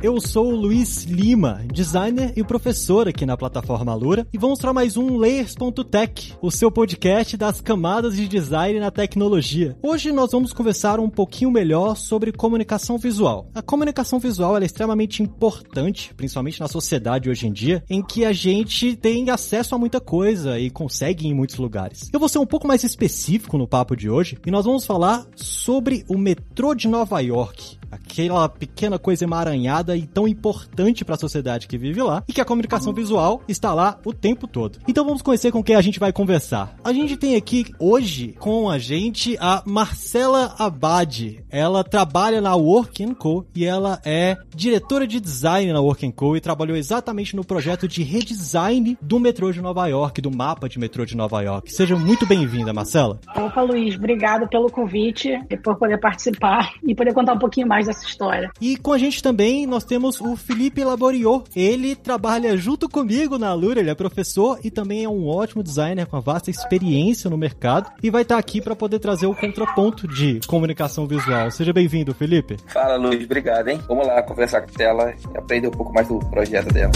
Eu sou o Luiz Lima, designer e professor aqui na plataforma Lura, e vou mostrar mais um Layers.tech, o seu podcast das camadas de design na tecnologia. Hoje nós vamos conversar um pouquinho melhor sobre comunicação visual. A comunicação visual é extremamente importante, principalmente na sociedade hoje em dia, em que a gente tem acesso a muita coisa e consegue ir em muitos lugares. Eu vou ser um pouco mais específico no papo de hoje e nós vamos falar sobre o metrô de Nova York aquela pequena coisa emaranhada e tão importante para a sociedade que vive lá e que a comunicação visual está lá o tempo todo. Então vamos conhecer com quem a gente vai conversar. A gente tem aqui hoje com a gente a Marcela Abad. Ela trabalha na Work Co e ela é diretora de design na Work Co e trabalhou exatamente no projeto de redesign do metrô de Nova York, do mapa de metrô de Nova York. Seja muito bem-vinda, Marcela. Opa, Luiz, obrigado pelo convite e por poder participar e poder contar um pouquinho mais dessa história. E com a gente também nós temos o Felipe Laboriot. Ele trabalha junto comigo na Lura, ele é professor e também é um ótimo designer com uma vasta experiência no mercado e vai estar aqui para poder trazer o contraponto de comunicação visual. Seja bem-vindo, Felipe. Fala, Luiz, obrigado, hein? Vamos lá conversar com ela e aprender um pouco mais do projeto dela.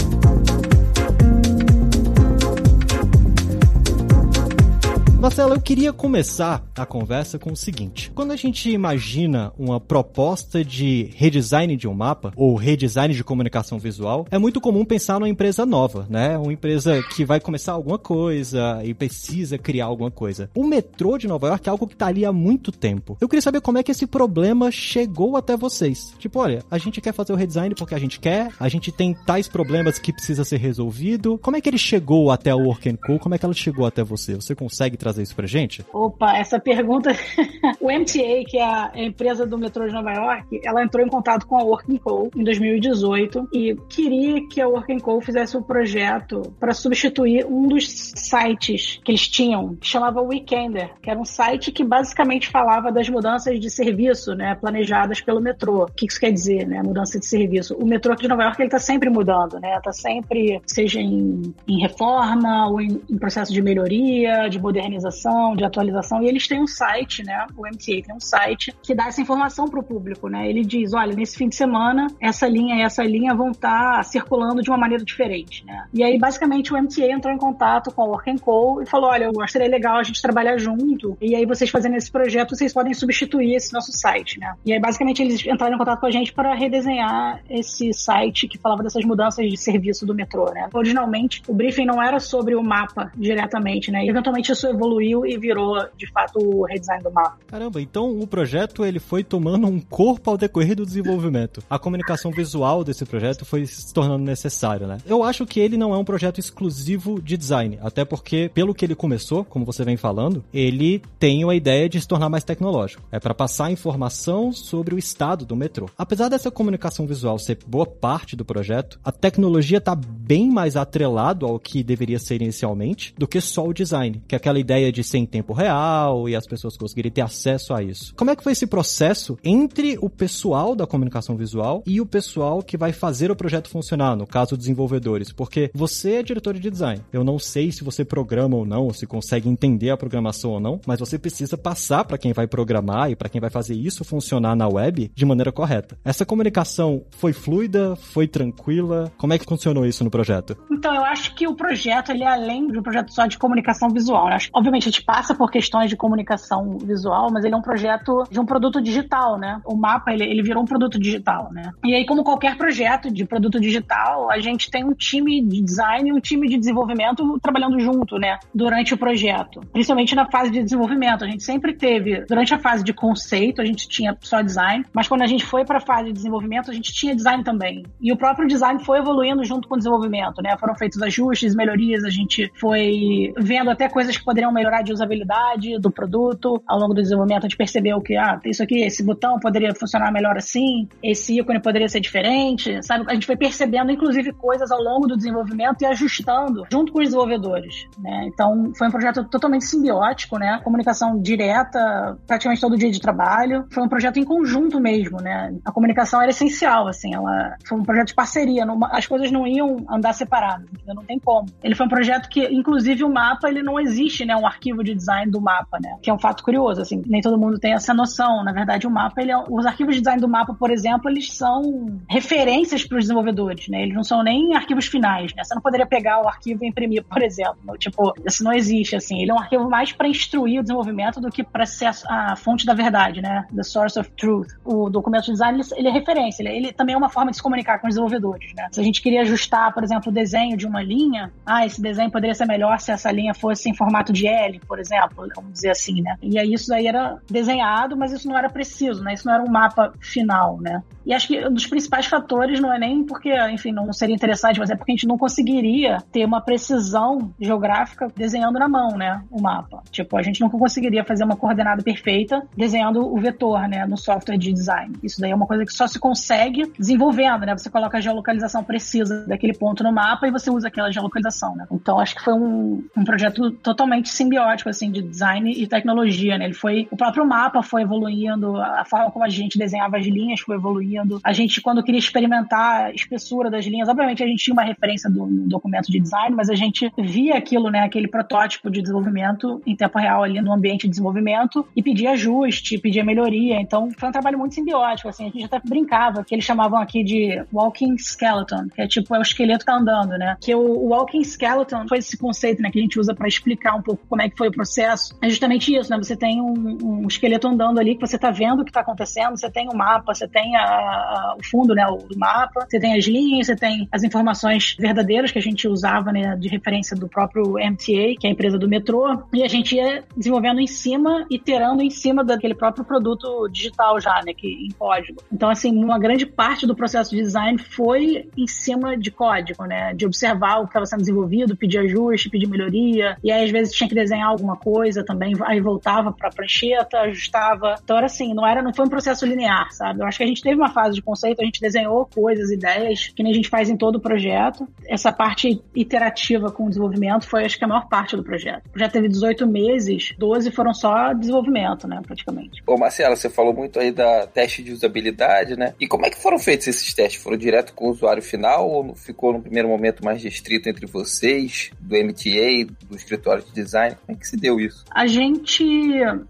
Marcelo, eu queria começar a conversa com o seguinte. Quando a gente imagina uma proposta de redesign de um mapa, ou redesign de comunicação visual, é muito comum pensar numa empresa nova, né? Uma empresa que vai começar alguma coisa e precisa criar alguma coisa. O metrô de Nova York é algo que tá ali há muito tempo. Eu queria saber como é que esse problema chegou até vocês. Tipo, olha, a gente quer fazer o redesign porque a gente quer, a gente tem tais problemas que precisa ser resolvido. Como é que ele chegou até o Work Co? Como é que ela chegou até você? Você consegue trazer trazer isso pra gente? Opa, essa pergunta. o MTA, que é a empresa do metrô de Nova York, ela entrou em contato com a Working Co. em 2018 e queria que a Working Co. fizesse um projeto para substituir um dos sites que eles tinham, que chamava Weekender, que era um site que basicamente falava das mudanças de serviço, né, planejadas pelo metrô. O que isso quer dizer, né, mudança de serviço? O metrô aqui de Nova York ele está sempre mudando, né, está sempre seja em, em reforma ou em, em processo de melhoria, de modernização modernização, de atualização, e eles têm um site, né? O MTA tem um site que dá essa informação para o público, né? Ele diz, olha, nesse fim de semana, essa linha e essa linha vão estar tá circulando de uma maneira diferente, né? E aí, basicamente, o MTA entrou em contato com a Work Co e falou, olha, eu seria legal a gente trabalhar junto, e aí vocês fazendo esse projeto, vocês podem substituir esse nosso site, né? E aí, basicamente, eles entraram em contato com a gente para redesenhar esse site que falava dessas mudanças de serviço do metrô, né? Originalmente, o briefing não era sobre o mapa diretamente, né? E, eventualmente, isso evoluiu evoluiu e virou, de fato, o redesign do mapa. Caramba, então o projeto ele foi tomando um corpo ao decorrer do desenvolvimento. A comunicação visual desse projeto foi se tornando necessária, né? Eu acho que ele não é um projeto exclusivo de design, até porque, pelo que ele começou, como você vem falando, ele tem a ideia de se tornar mais tecnológico. É para passar informação sobre o estado do metrô. Apesar dessa comunicação visual ser boa parte do projeto, a tecnologia está bem mais atrelado ao que deveria ser inicialmente do que só o design, que é aquela ideia ideia de ser em tempo real e as pessoas conseguirem ter acesso a isso. Como é que foi esse processo entre o pessoal da comunicação visual e o pessoal que vai fazer o projeto funcionar, no caso, desenvolvedores? Porque você é diretor de design. Eu não sei se você programa ou não, ou se consegue entender a programação ou não, mas você precisa passar para quem vai programar e para quem vai fazer isso funcionar na web de maneira correta. Essa comunicação foi fluida, foi tranquila? Como é que funcionou isso no projeto? Então, eu acho que o projeto ele é além de um projeto só de comunicação visual. Acho, obviamente, a gente passa por questões de comunicação visual, mas ele é um projeto de um produto digital, né? O mapa, ele, ele virou um produto digital, né? E aí, como qualquer projeto de produto digital, a gente tem um time de design e um time de desenvolvimento trabalhando junto, né? Durante o projeto. Principalmente na fase de desenvolvimento. A gente sempre teve, durante a fase de conceito, a gente tinha só design, mas quando a gente foi para a fase de desenvolvimento, a gente tinha design também. E o próprio design foi evoluindo junto com o desenvolvimento, né? Foram feitos ajustes, melhorias, a gente foi vendo até coisas que poderiam melhorar de usabilidade do produto. Ao longo do desenvolvimento, a gente percebeu que, ah, isso aqui, esse botão poderia funcionar melhor assim, esse ícone poderia ser diferente, sabe? A gente foi percebendo, inclusive, coisas ao longo do desenvolvimento e ajustando junto com os desenvolvedores, né? Então, foi um projeto totalmente simbiótico, né? Comunicação direta, praticamente todo dia de trabalho. Foi um projeto em conjunto mesmo, né? A comunicação era essencial, assim, ela foi um projeto de parceria, não, as coisas não iam andar separadas, não tem como. Ele foi um projeto que, inclusive, o mapa, ele não existe, né? Um arquivo de design do mapa, né? Que é um fato curioso, assim, nem todo mundo tem essa noção. Na verdade, o mapa, ele é, os arquivos de design do mapa, por exemplo, eles são referências para os desenvolvedores, né? Eles não são nem arquivos finais, né? Você não poderia pegar o arquivo e imprimir, por exemplo. Tipo, isso não existe, assim. Ele é um arquivo mais para instruir o desenvolvimento do que para ser a, fonte da verdade, né? The source of truth. O documento de design, ele, é referência. Ele, ele, também é uma forma de se comunicar com os desenvolvedores, né? Se a gente queria ajustar, por exemplo, o desenho de uma linha, ah, esse desenho poderia ser melhor se essa linha fosse em formato de L, por exemplo, vamos dizer assim, né? E aí isso aí era desenhado, mas isso não era preciso, né? Isso não era um mapa final, né? E acho que um dos principais fatores não é nem porque, enfim, não seria interessante, mas é porque a gente não conseguiria ter uma precisão geográfica desenhando na mão, né? O mapa. Tipo, a gente nunca conseguiria fazer uma coordenada perfeita desenhando o vetor, né? No software de design. Isso daí é uma coisa que só se consegue desenvolvendo, né? Você coloca a geolocalização precisa daquele ponto no mapa e você usa aquela geolocalização, né? Então acho que foi um, um projeto totalmente simbiótico, assim, de design e tecnologia, né? Ele foi. O próprio mapa foi evoluindo, a forma como a gente desenhava as linhas foi evoluindo. A gente, quando queria experimentar a espessura das linhas, obviamente a gente tinha uma referência do, do documento de design, mas a gente via aquilo, né? Aquele protótipo de desenvolvimento em tempo real ali no ambiente de desenvolvimento e pedia ajuste, pedia melhoria. Então foi um trabalho muito simbiótico, assim. A gente até brincava, que eles chamavam aqui de walking skeleton, que é tipo, é o esqueleto que tá andando, né? Que o, walking skeleton foi esse conceito, né? Que a gente usa para explicar um pouco como é que foi o processo. É justamente isso, né? Você tem um, um esqueleto andando ali que você tá vendo o que tá acontecendo, você tem o mapa, você tem a, a, o fundo, né? O do mapa, você tem as linhas, você tem as informações verdadeiras que a gente usava, né? De referência do próprio MTA, que é a empresa do metrô, e a gente ia desenvolvendo em cima, iterando em cima daquele próprio produto digital já, né? Que, em código. Então, assim, uma grande parte do processo de design foi em cima de código, né? De observar o que estava sendo desenvolvido, pedir ajuste, pedir melhoria, e aí às vezes tinha que desenhar alguma coisa também, aí voltava para prancheta, ajustava. Então era assim, não era, não foi um processo linear, sabe? Eu acho que a gente teve uma fase de conceito, a gente desenhou coisas, ideias, que nem a gente faz em todo o projeto. Essa parte iterativa com o desenvolvimento foi, acho que, a maior parte do projeto. Já teve 18 meses, 12 foram só desenvolvimento, né, praticamente. Ô, Marcela, você falou muito aí da teste de usabilidade, né? E como é que foram feitos esses testes? Foram direto com o usuário final ou ficou no primeiro momento mais restrito entre vocês, do MTA, do escritório de design? Como é que se deu isso? A gente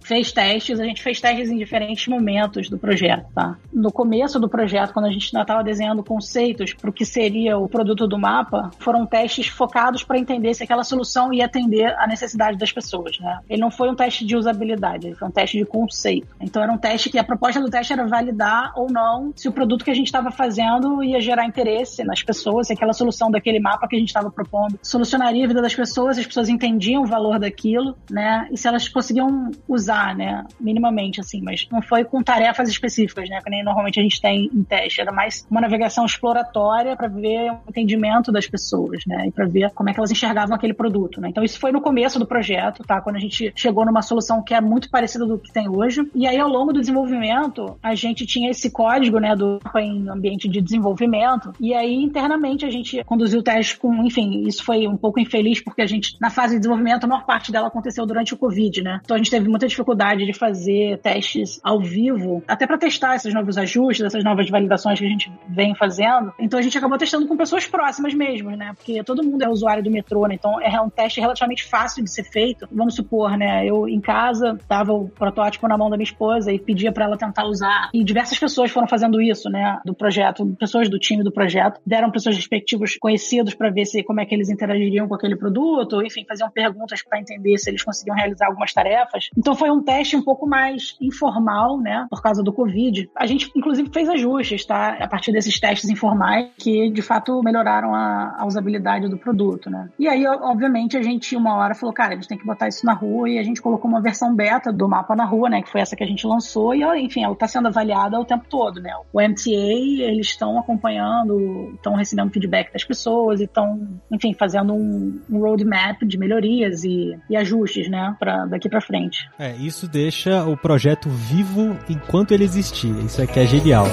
fez testes, a gente fez testes em diferentes momentos do projeto, tá? No começo do projeto, quando a gente ainda estava desenhando conceitos para o que seria o produto do mapa, foram testes focados para entender se aquela solução ia atender a necessidade das pessoas, né? Ele não foi um teste de usabilidade, ele foi um teste de conceito. Então era um teste que a proposta do teste era validar ou não se o produto que a gente estava fazendo ia gerar interesse nas pessoas, se aquela solução daquele mapa que a gente estava propondo solucionaria a vida das pessoas, as pessoas entendiam o valor daquilo, né? E se elas conseguiam usar, né? Minimamente, assim, mas não foi com tarefas específicas, né? Que nem normalmente a gente tem em teste. Era mais uma navegação exploratória para ver o entendimento das pessoas, né? E para ver como é que elas enxergavam aquele produto, né? Então isso foi no começo do projeto, tá? Quando a gente chegou numa solução que é muito parecida do que tem hoje. E aí, ao longo do desenvolvimento, a gente tinha esse código, né? Do em ambiente de desenvolvimento. E aí, internamente, a gente conduziu o teste com, enfim, isso foi um pouco infeliz porque a gente, na fase de desenvolvimento, a maior parte dela aconteceu durante o Covid, né? Então a gente teve muita dificuldade de fazer testes ao vivo, até para testar esses novos ajustes, essas novas validações que a gente vem fazendo. Então a gente acabou testando com pessoas próximas mesmo, né? Porque todo mundo é usuário do metrô, né? Então é um teste relativamente fácil de ser feito. Vamos supor, né? Eu em casa, tava o protótipo na mão da minha esposa e pedia para ela tentar usar. E diversas pessoas foram fazendo isso, né? Do projeto, pessoas do time do projeto, deram para seus respectivos conhecidos para ver se como é que eles interagiriam com aquele produto, enfim, faziam perguntas para entender se eles conseguiam realizar algumas tarefas. Então foi um teste um pouco mais informal, né, por causa do Covid. A gente, inclusive, fez ajustes, tá, a partir desses testes informais que, de fato, melhoraram a, a usabilidade do produto, né. E aí, obviamente, a gente, uma hora, falou, cara, a gente tem que botar isso na rua e a gente colocou uma versão beta do mapa na rua, né, que foi essa que a gente lançou e, enfim, ela está sendo avaliada o tempo todo, né. O MTA, eles estão acompanhando, estão recebendo feedback das pessoas e estão, enfim, fazendo um, um roadmap de melhorias e e, ajustes, né, para daqui para frente. É, isso deixa o projeto vivo enquanto ele existir. Isso aqui é genial.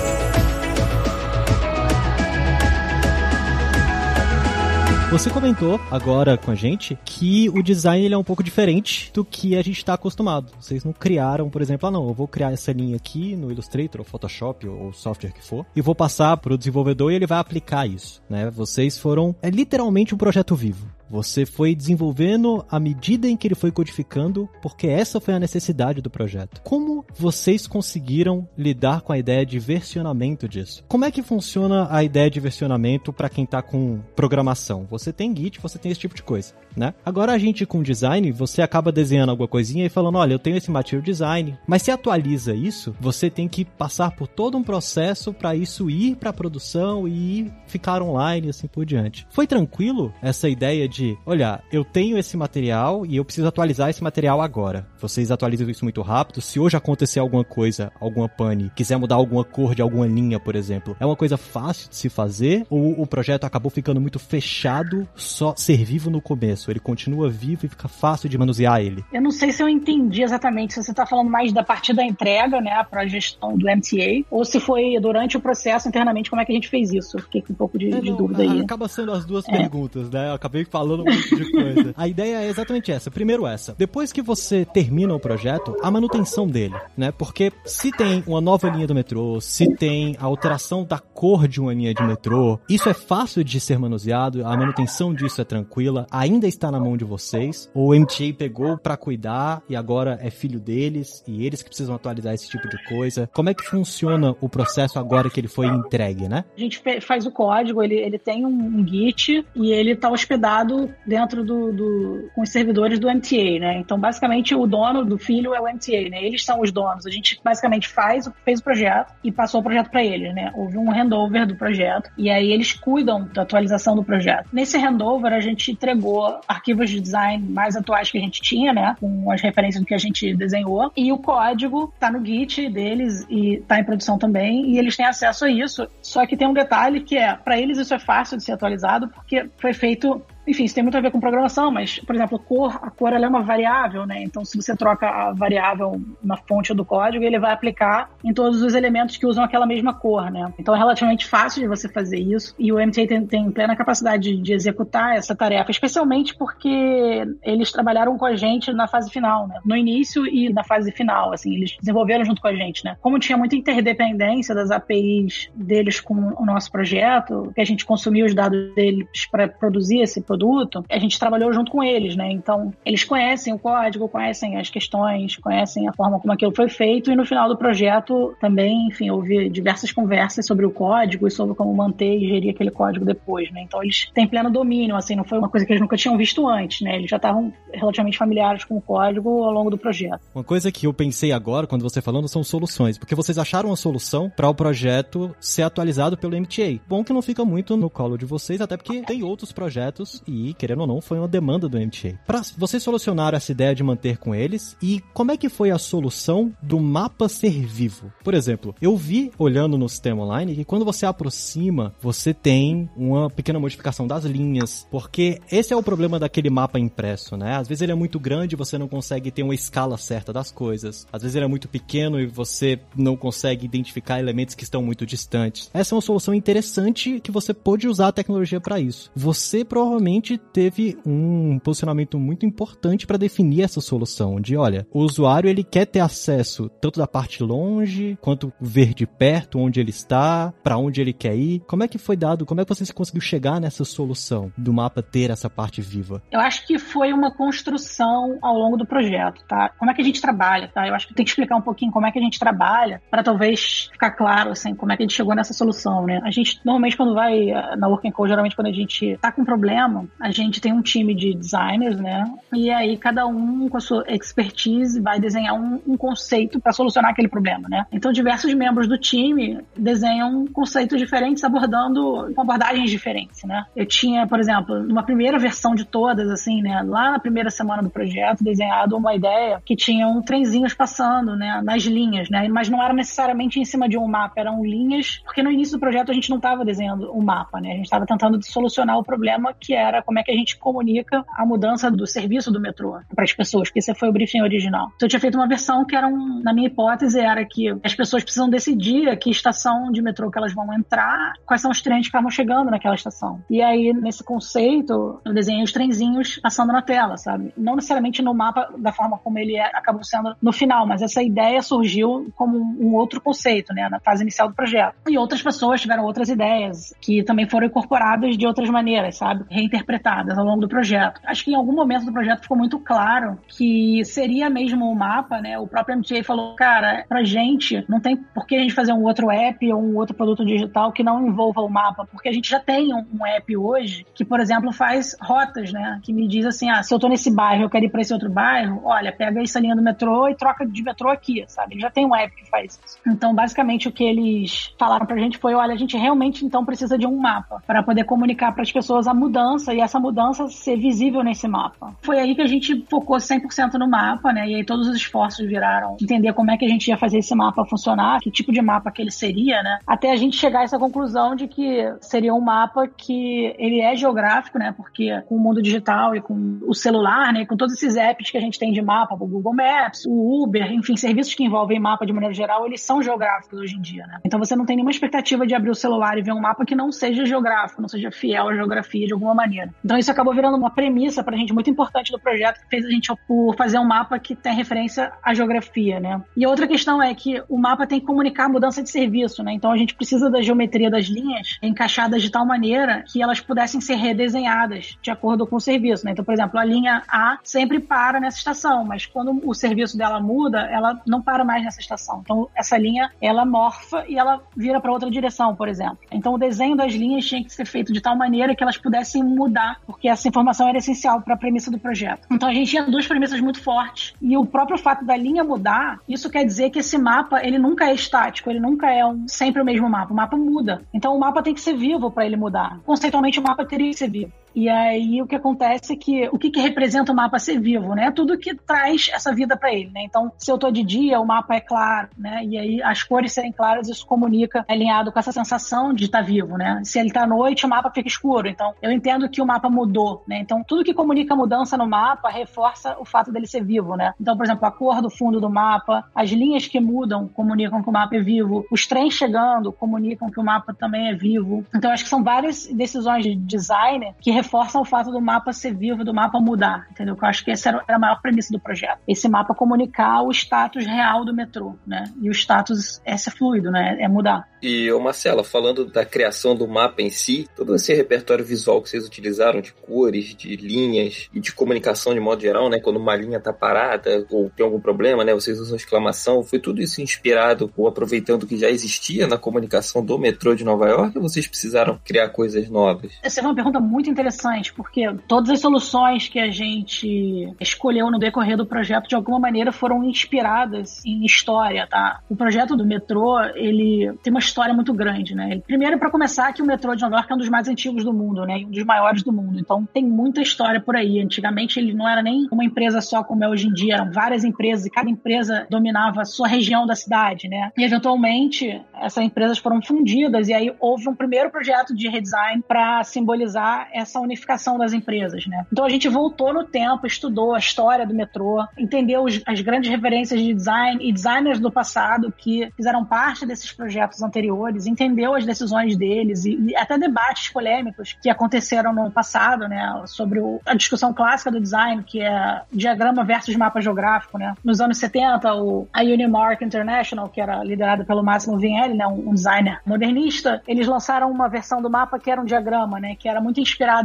Você comentou agora com a gente que o design ele é um pouco diferente do que a gente está acostumado. Vocês não criaram, por exemplo, ah não, eu vou criar essa linha aqui no Illustrator, ou Photoshop, ou software que for, e vou passar para o desenvolvedor e ele vai aplicar isso, né? Vocês foram, é literalmente um projeto vivo. Você foi desenvolvendo à medida em que ele foi codificando, porque essa foi a necessidade do projeto. Como vocês conseguiram lidar com a ideia de versionamento disso? Como é que funciona a ideia de versionamento para quem está com programação? Você tem Git, você tem esse tipo de coisa, né? Agora a gente com design, você acaba desenhando alguma coisinha e falando, olha, eu tenho esse material design, mas se atualiza isso, você tem que passar por todo um processo para isso ir para produção e ficar online e assim por diante. Foi tranquilo essa ideia de de, olha, eu tenho esse material e eu preciso atualizar esse material agora. Vocês atualizam isso muito rápido. Se hoje acontecer alguma coisa, alguma pane, quiser mudar alguma cor de alguma linha, por exemplo, é uma coisa fácil de se fazer ou o projeto acabou ficando muito fechado, só ser vivo no começo? Ele continua vivo e fica fácil de manusear ele? Eu não sei se eu entendi exatamente se você está falando mais da parte da entrega, né, para a gestão do MTA, ou se foi durante o processo internamente como é que a gente fez isso. Eu fiquei com um pouco de, é, de dúvida aí. Acaba sendo as duas é. perguntas, né? Eu acabei falando falando um monte de coisa. A ideia é exatamente essa. Primeiro essa. Depois que você termina o projeto, a manutenção dele, né? Porque se tem uma nova linha do metrô, se tem a alteração da cor de uma linha de metrô, isso é fácil de ser manuseado, a manutenção disso é tranquila, ainda está na mão de vocês. O MTA pegou para cuidar e agora é filho deles e eles que precisam atualizar esse tipo de coisa. Como é que funciona o processo agora que ele foi entregue, né? A gente faz o código, ele, ele tem um Git e ele está hospedado dentro do, do, com os servidores do MTA, né? Então, basicamente, o dono do filho é o MTA, né? Eles são os donos. A gente basicamente faz, fez o projeto e passou o projeto para eles, né? Houve um handover do projeto e aí eles cuidam da atualização do projeto. Nesse handover, a gente entregou arquivos de design mais atuais que a gente tinha, né? Com as referências do que a gente desenhou e o código tá no Git deles e tá em produção também e eles têm acesso a isso. Só que tem um detalhe que é, para eles isso é fácil de ser atualizado porque foi feito enfim, isso tem muito a ver com programação, mas, por exemplo, cor, a cor é uma variável, né? Então, se você troca a variável na fonte do código, ele vai aplicar em todos os elementos que usam aquela mesma cor, né? Então, é relativamente fácil de você fazer isso e o MTA tem, tem plena capacidade de, de executar essa tarefa, especialmente porque eles trabalharam com a gente na fase final, né? No início e na fase final, assim, eles desenvolveram junto com a gente, né? Como tinha muita interdependência das APIs deles com o nosso projeto, que a gente consumia os dados deles para produzir esse produto, a gente trabalhou junto com eles, né? Então, eles conhecem o código, conhecem as questões, conhecem a forma como aquilo foi feito e no final do projeto também, enfim, houve diversas conversas sobre o código e sobre como manter e gerir aquele código depois, né? Então, eles têm pleno domínio, assim, não foi uma coisa que eles nunca tinham visto antes, né? Eles já estavam relativamente familiares com o código ao longo do projeto. Uma coisa que eu pensei agora, quando você falando, são soluções, porque vocês acharam uma solução para o projeto ser atualizado pelo MTA. Bom que não fica muito no colo de vocês, até porque tem outros projetos e, querendo ou não, foi uma demanda do MTA. Pra, vocês solucionaram essa ideia de manter com eles e como é que foi a solução do mapa ser vivo? Por exemplo, eu vi, olhando no sistema online, que quando você aproxima, você tem uma pequena modificação das linhas, porque esse é o problema daquele mapa impresso, né? Às vezes ele é muito grande e você não consegue ter uma escala certa das coisas. Às vezes ele é muito pequeno e você não consegue identificar elementos que estão muito distantes. Essa é uma solução interessante que você pode usar a tecnologia para isso. Você provavelmente teve um posicionamento muito importante para definir essa solução de, olha, o usuário ele quer ter acesso tanto da parte longe quanto ver de perto onde ele está, para onde ele quer ir. Como é que foi dado? Como é que você conseguiu chegar nessa solução do mapa ter essa parte viva? Eu acho que foi uma construção ao longo do projeto, tá? Como é que a gente trabalha, tá? Eu acho que tem que explicar um pouquinho como é que a gente trabalha para talvez ficar claro assim como é que a gente chegou nessa solução, né? A gente normalmente quando vai eh, na Working Code, geralmente quando a gente tá com um problema, a gente tem um time de designers, né? E aí cada um com a sua expertise vai desenhar um, um conceito para solucionar aquele problema, né? Então diversos membros do time desenham conceitos diferentes abordando com abordagens diferentes, né? Eu tinha, por exemplo, numa primeira versão de todas, assim, né? Lá na primeira semana do projeto, desenhado uma ideia que tinha um trenzinhos passando, né? Nas linhas, né? Mas não era necessariamente em cima de um mapa, eram linhas, porque no início do projeto a gente não estava desenhando um mapa, né? A gente estava tentando solucionar o problema que era era como é que a gente comunica a mudança do serviço do metrô para as pessoas, porque esse foi o briefing original. Então eu tinha feito uma versão que era um, na minha hipótese era que as pessoas precisam decidir a que estação de metrô que elas vão entrar, quais são os trens que estavam chegando naquela estação. E aí nesse conceito eu desenhei os trenzinhos passando na tela, sabe? Não necessariamente no mapa da forma como ele é, acabou sendo no final, mas essa ideia surgiu como um outro conceito, né, na fase inicial do projeto. E outras pessoas tiveram outras ideias que também foram incorporadas de outras maneiras, sabe? Reinterpretadas ao longo do projeto. Acho que em algum momento do projeto ficou muito claro que seria mesmo o mapa, né? O próprio MTA falou, cara, pra gente não tem por que a gente fazer um outro app ou um outro produto digital que não envolva o mapa, porque a gente já tem um, um app hoje que, por exemplo, faz rotas, né? Que me diz assim, ah, se eu tô nesse bairro, eu quero ir pra esse outro bairro, olha, pega essa linha do metrô e troca de metrô aqui, sabe? Ele já tem um app que faz isso. Então, basicamente, o que eles falaram pra gente foi, olha, a gente realmente então precisa de um mapa para poder comunicar para as pessoas a mudança e essa mudança ser visível nesse mapa. Foi aí que a gente focou 100% no mapa, né? E aí todos os esforços viraram entender como é que a gente ia fazer esse mapa funcionar, que tipo de mapa que ele seria, né? Até a gente chegar a essa conclusão de que seria um mapa que ele é geográfico, né? Porque com o mundo digital e com o celular, né? Com todos esses apps que a gente tem de mapa, o Google Maps, o Uber, enfim, serviços que envolvem mapa de maneira geral, eles são geográficos hoje em dia, né? Então você não tem nenhuma expectativa de abrir o celular e ver um mapa que não seja geográfico, não seja fiel à geografia de alguma maneira. Então isso acabou virando uma premissa pra gente muito importante do projeto, que fez a gente por fazer um mapa que tem referência à geografia, né? E outra questão é que o mapa tem que comunicar a mudança de serviço, né? Então a gente precisa da geometria das linhas encaixadas de tal maneira que elas pudessem ser redesenhadas de acordo com o serviço, né? Então, por exemplo, a linha A sempre para nessa estação, mas quando o serviço dela muda, ela não para mais nessa estação. Então, essa linha, ela morfa e ela vira para outra direção, por exemplo. Então, o desenho das linhas tinha que ser feito de tal maneira que elas pudessem mudar, porque essa informação era essencial para a premissa do projeto. Então, a gente tinha duas premissas muito fortes e o próprio fato da linha mudar, isso quer dizer que esse mapa, ele nunca é estático, ele nunca é um, sempre o mesmo mapa. O mapa muda. Então, o mapa tem que ser vivo para ele mudar. Conceitualmente, o mapa teria que ser vivo. E aí o que acontece é que o que, que representa o mapa ser vivo, né? Tudo que traz essa vida para ele, né? Então, se eu tô de dia, o mapa é claro, né? E aí as cores serem claras, isso comunica é alinhado com essa sensação de estar tá vivo, né? Se ele tá à noite, o mapa fica escuro. Então, eu entendo que o mapa mudou, né? Então, tudo que comunica mudança no mapa reforça o fato dele ser vivo, né? Então, por exemplo, a cor do fundo do mapa, as linhas que mudam comunicam que o mapa é vivo, os trens chegando comunicam que o mapa também é vivo. Então, acho que são várias decisões de design que reforçam o fato do mapa ser vivo, do mapa mudar, entendeu? Eu acho que essa era a maior premissa do projeto. Esse mapa comunicar o status real do metrô, né? E o status é ser fluido, né? É mudar. E, ô Marcela, falando da criação do mapa em si, todo esse repertório visual que vocês utilizaram de cores, de linhas e de comunicação de modo geral, né? Quando uma linha tá parada ou tem algum problema, né? Vocês usam exclamação. Foi tudo isso inspirado ou aproveitando o que já existia na comunicação do metrô de Nova York ou vocês precisaram criar coisas novas? Essa é uma pergunta muito interessante, porque todas as soluções que a gente escolheu no decorrer do projeto, de alguma maneira, foram inspiradas em história, tá? O projeto do metrô, ele tem uma história muito grande, né? Primeiro, para começar, que o metrô de Nova York é um dos mais antigos do mundo, né? Um dos maiores do mundo. Então, tem muita história por aí. Antigamente, ele não era nem uma empresa só como é hoje em dia, eram várias empresas e cada empresa dominava a sua região da cidade, né? E, eventualmente, essas empresas foram fundidas e aí houve um primeiro projeto de redesign para simbolizar essa unificação das empresas, né? Então, a gente voltou no tempo, estudou a história do metrô, entendeu as grandes referências de design e designers do passado que fizeram parte desses projetos anteriores entendeu as decisões deles e, e, até debates polêmicos que aconteceram no passado, né, sobre o, a discussão clássica do design, que é diagrama versus mapa geográfico, né. Nos anos 70, o, a Unimark International, que era liderada pelo Máximo Vinelli, né, um, um, designer modernista, eles lançaram uma versão do mapa que era um diagrama, né, que era muito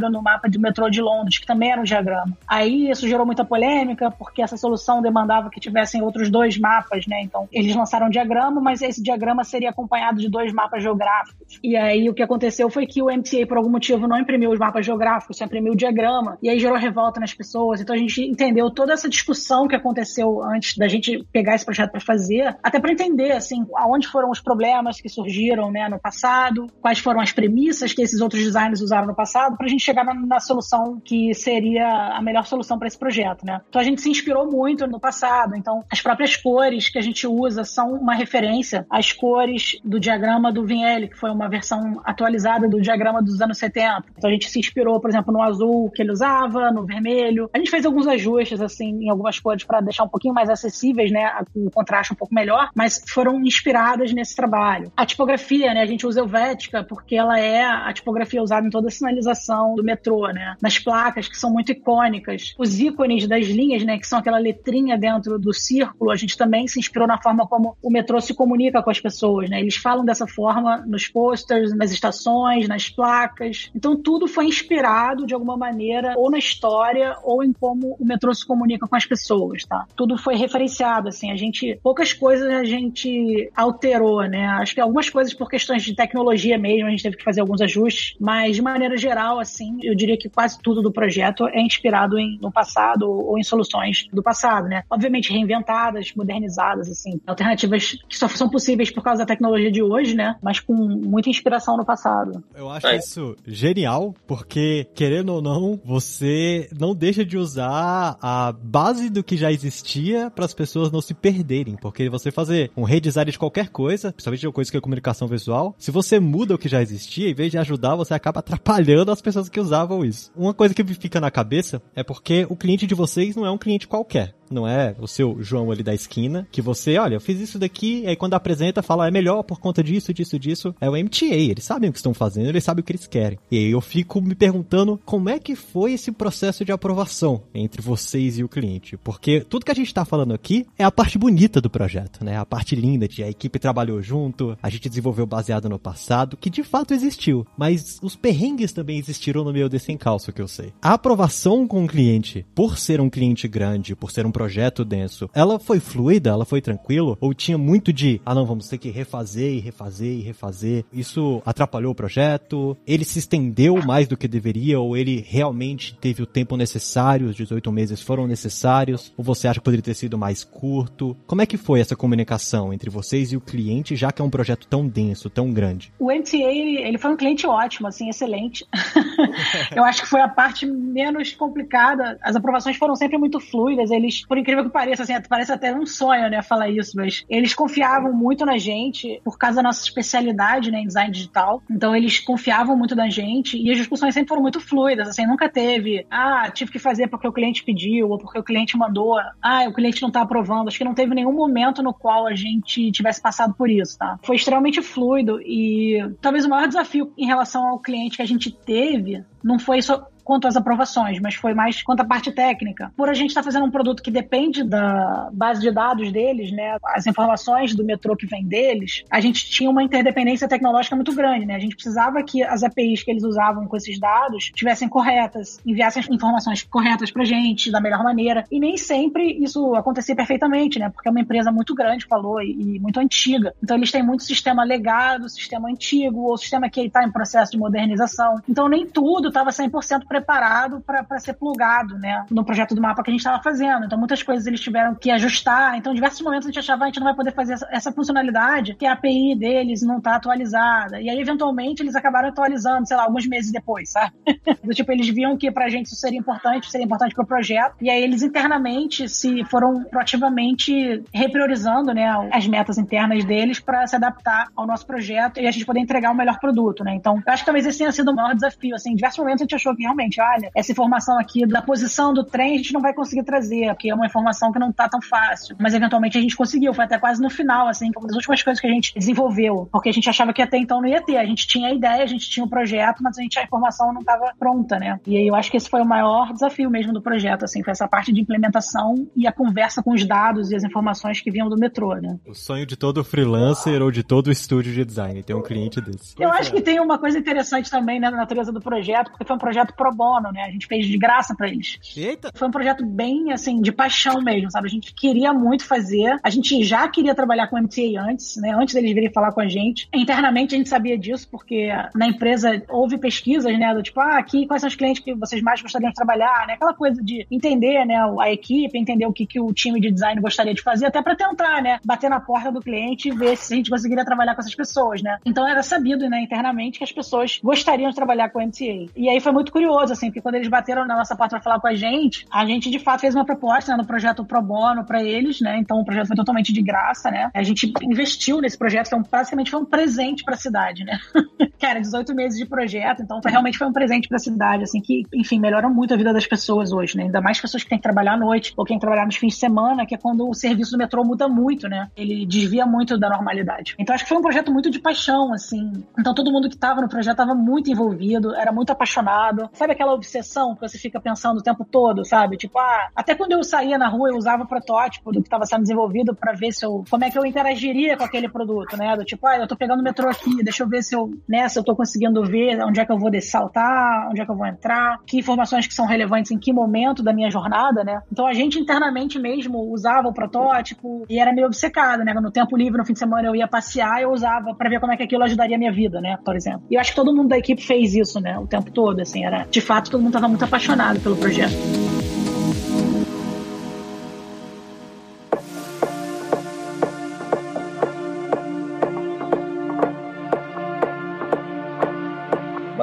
inspirada no mapa de metrô de Londres, que também era um diagrama. Aí isso gerou muita polêmica, porque essa solução demandava que tivessem outros dois mapas, né, então eles lançaram um diagrama, mas esse diagrama seria acompanhado de de dois mapas geográficos. E aí o que aconteceu foi que o MTA, por algum motivo, não imprimiu os mapas geográficos, só imprimiu o diagrama. E aí gerou revolta nas pessoas. Então a gente entendeu toda essa discussão que aconteceu antes da gente pegar esse projeto para fazer, até para entender, assim, aonde foram os problemas que surgiram, né, no passado, quais foram as premissas que esses outros designers usaram no passado, para a gente chegar na, na solução que seria a melhor solução para esse projeto, né? Então a gente se inspirou muito no passado. Então as próprias cores que a gente usa são uma referência às cores do diagrama do Vignelli, que foi uma versão atualizada do diagrama dos anos 70. Então a gente se inspirou, por exemplo, no azul que ele usava, no vermelho. A gente fez alguns ajustes assim em algumas cores para deixar um pouquinho mais acessíveis, né, o contraste um pouco melhor, mas foram inspiradas nesse trabalho. A tipografia, né, a gente usa Helvética porque ela é a tipografia usada em toda a sinalização do metrô, né? Nas placas que são muito icônicas. Os ícones das linhas, né, que são aquela letrinha dentro do círculo, a gente também se inspirou na forma como o metrô se comunica com as pessoas, né? Eles falam dessa forma nos posters, nas estações, nas placas. Então tudo foi inspirado de alguma maneira ou na história ou em como o metrô se comunica com as pessoas, tá? Tudo foi referenciado, assim, a gente poucas coisas a gente alterou, né? Acho que algumas coisas por questões de tecnologia mesmo, a gente teve que fazer alguns ajustes, mas de maneira geral, assim, eu diria que quase tudo do projeto é inspirado em, no passado ou em soluções do passado, né? Obviamente reinventadas, modernizadas, assim, alternativas que só são possíveis por causa da tecnologia de hoje, né? Mas com muita inspiração no passado. Eu acho é. isso genial, porque, querendo ou não, você não deixa de usar a base do que já existia para as pessoas não se perderem, porque você fazer um redesign de qualquer coisa, principalmente de uma coisa que é comunicação visual, se você muda o que já existia, em vez de ajudar, você acaba atrapalhando as pessoas que usavam isso. Uma coisa que me fica na cabeça é porque o cliente de vocês não é um cliente qualquer não é o seu João ali da esquina, que você, olha, eu fiz isso daqui, e aí quando apresenta, fala, é melhor por conta disso, disso, disso. É o MTA, eles sabem o que estão fazendo, eles sabem o que eles querem. E aí eu fico me perguntando como é que foi esse processo de aprovação entre vocês e o cliente. Porque tudo que a gente tá falando aqui é a parte bonita do projeto, né? A parte linda de a equipe trabalhou junto, a gente desenvolveu baseado no passado, que de fato existiu. Mas os perrengues também existiram no meio desse encalço que eu sei. A aprovação com o cliente, por ser um cliente grande, por ser um projeto denso, ela foi fluida, ela foi tranquilo? Ou tinha muito de, ah não, vamos ter que refazer e refazer e refazer? Isso atrapalhou o projeto? Ele se estendeu mais do que deveria? Ou ele realmente teve o tempo necessário? Os 18 meses foram necessários? Ou você acha que poderia ter sido mais curto? Como é que foi essa comunicação entre vocês e o cliente, já que é um projeto tão denso, tão grande? O MTA, ele foi um cliente ótimo, assim, excelente. Eu acho que foi a parte menos complicada. As aprovações foram sempre muito fluidas, eles por incrível que pareça, assim, parece até um sonho, né, falar isso, mas eles confiavam muito na gente por causa da nossa especialidade, né, em design digital. Então eles confiavam muito na gente e as discussões sempre foram muito fluidas, assim, nunca teve, ah, tive que fazer porque o cliente pediu ou porque o cliente mandou, ah, o cliente não tá aprovando. Acho que não teve nenhum momento no qual a gente tivesse passado por isso, tá? Foi extremamente fluido e talvez o maior desafio em relação ao cliente que a gente teve não foi só quanto às aprovações, mas foi mais quanto à parte técnica. Por a gente estar tá fazendo um produto que depende da base de dados deles, né, as informações do metrô que vem deles, a gente tinha uma interdependência tecnológica muito grande, né? A gente precisava que as APIs que eles usavam com esses dados tivessem corretas, enviassem informações corretas pra gente da melhor maneira. E nem sempre isso acontecia perfeitamente, né? Porque é uma empresa muito grande, falou, e, e muito antiga. Então eles têm muito sistema legado, sistema antigo, ou sistema que está em processo de modernização. Então nem tudo estava 100% preparado para ser plugado, né, no projeto do mapa que a gente estava fazendo. Então, muitas coisas eles tiveram que ajustar. Então, em diversos momentos a gente achava que a gente não vai poder fazer essa, essa funcionalidade, que a API deles não está atualizada. E aí, eventualmente, eles acabaram atualizando, sei lá, alguns meses depois, sabe? Tipo, eles viam que pra gente isso seria importante, seria importante pro projeto. E aí, eles internamente se foram proativamente repriorizando, né, as metas internas deles para se adaptar ao nosso projeto e a gente poder entregar o melhor produto, né? Então, eu acho que talvez esse tenha sido o maior desafio, assim, em diversos momentos a gente achou que realmente realmente, olha, essa informação aqui da posição do trem a gente não vai conseguir trazer, porque é uma informação que não tá tão fácil. Mas eventualmente a gente conseguiu, foi até quase no final, assim, uma das últimas coisas que a gente desenvolveu, porque a gente achava que até então não ia ter. A gente tinha a ideia, a gente tinha o projeto, mas a gente a informação não estava pronta, né? E aí eu acho que esse foi o maior desafio mesmo do projeto, assim, foi essa parte de implementação e a conversa com os dados e as informações que vinham do metrô, né? O sonho de todo freelancer ou de todo estúdio de design, ter um cliente desse. Eu acho que tem uma coisa interessante também né, na natureza do projeto, porque foi um projeto pro bono, né? A gente fez de graça para eles. Eita! Foi um projeto bem, assim, de paixão mesmo, sabe? A gente queria muito fazer. A gente já queria trabalhar com o MTA antes, né? Antes deles virem falar com a gente. Internamente a gente sabia disso, porque na empresa houve pesquisas, né? Do tipo, ah, aqui quais são os clientes que vocês mais gostariam de trabalhar, né? Aquela coisa de entender, né? A equipe, entender o que, que o time de design gostaria de fazer, até para tentar, né? Bater na porta do cliente e ver se a gente conseguiria trabalhar com essas pessoas, né? Então era sabido, né, internamente, que as pessoas gostariam de trabalhar com o MTA. E aí foi muito curioso assim, porque quando eles bateram na nossa porta para falar com a gente, a gente de fato fez uma proposta né, no projeto Pro Bono para eles, né? Então o projeto foi totalmente de graça, né? A gente investiu nesse projeto, então basicamente foi um presente para a cidade, né? Cara, 18 meses de projeto, então foi, realmente foi um presente para a cidade, assim, que, enfim, melhora muito a vida das pessoas hoje, né? Ainda mais pessoas que têm que trabalhar à noite ou que têm que trabalhar nos fins de semana, que é quando o serviço do metrô muda muito, né? Ele desvia muito da normalidade. Então acho que foi um projeto muito de paixão, assim. Então todo mundo que estava no projeto estava muito envolvido, era muito apaixonado. Sabe aquela obsessão que você fica pensando o tempo todo, sabe? Tipo, ah, até quando eu saía na rua eu usava o protótipo do que estava sendo desenvolvido para ver se eu como é que eu interagiria com aquele produto, né? Do tipo, ah, eu tô pegando o metrô aqui, deixa eu ver se eu, né, se eu tô conseguindo ver onde é que eu vou saltar, onde é que eu vou entrar, que informações que são relevantes em que momento da minha jornada, né? Então a gente internamente mesmo usava o protótipo e era meio obcecado, né? No tempo livre, no fim de semana eu ia passear, eu usava para ver como é que aquilo ajudaria a minha vida, né? Por exemplo. E eu acho que todo mundo da equipe fez isso, né? O tempo todo, assim, era, de fato, todo mundo estava muito apaixonado pelo projeto.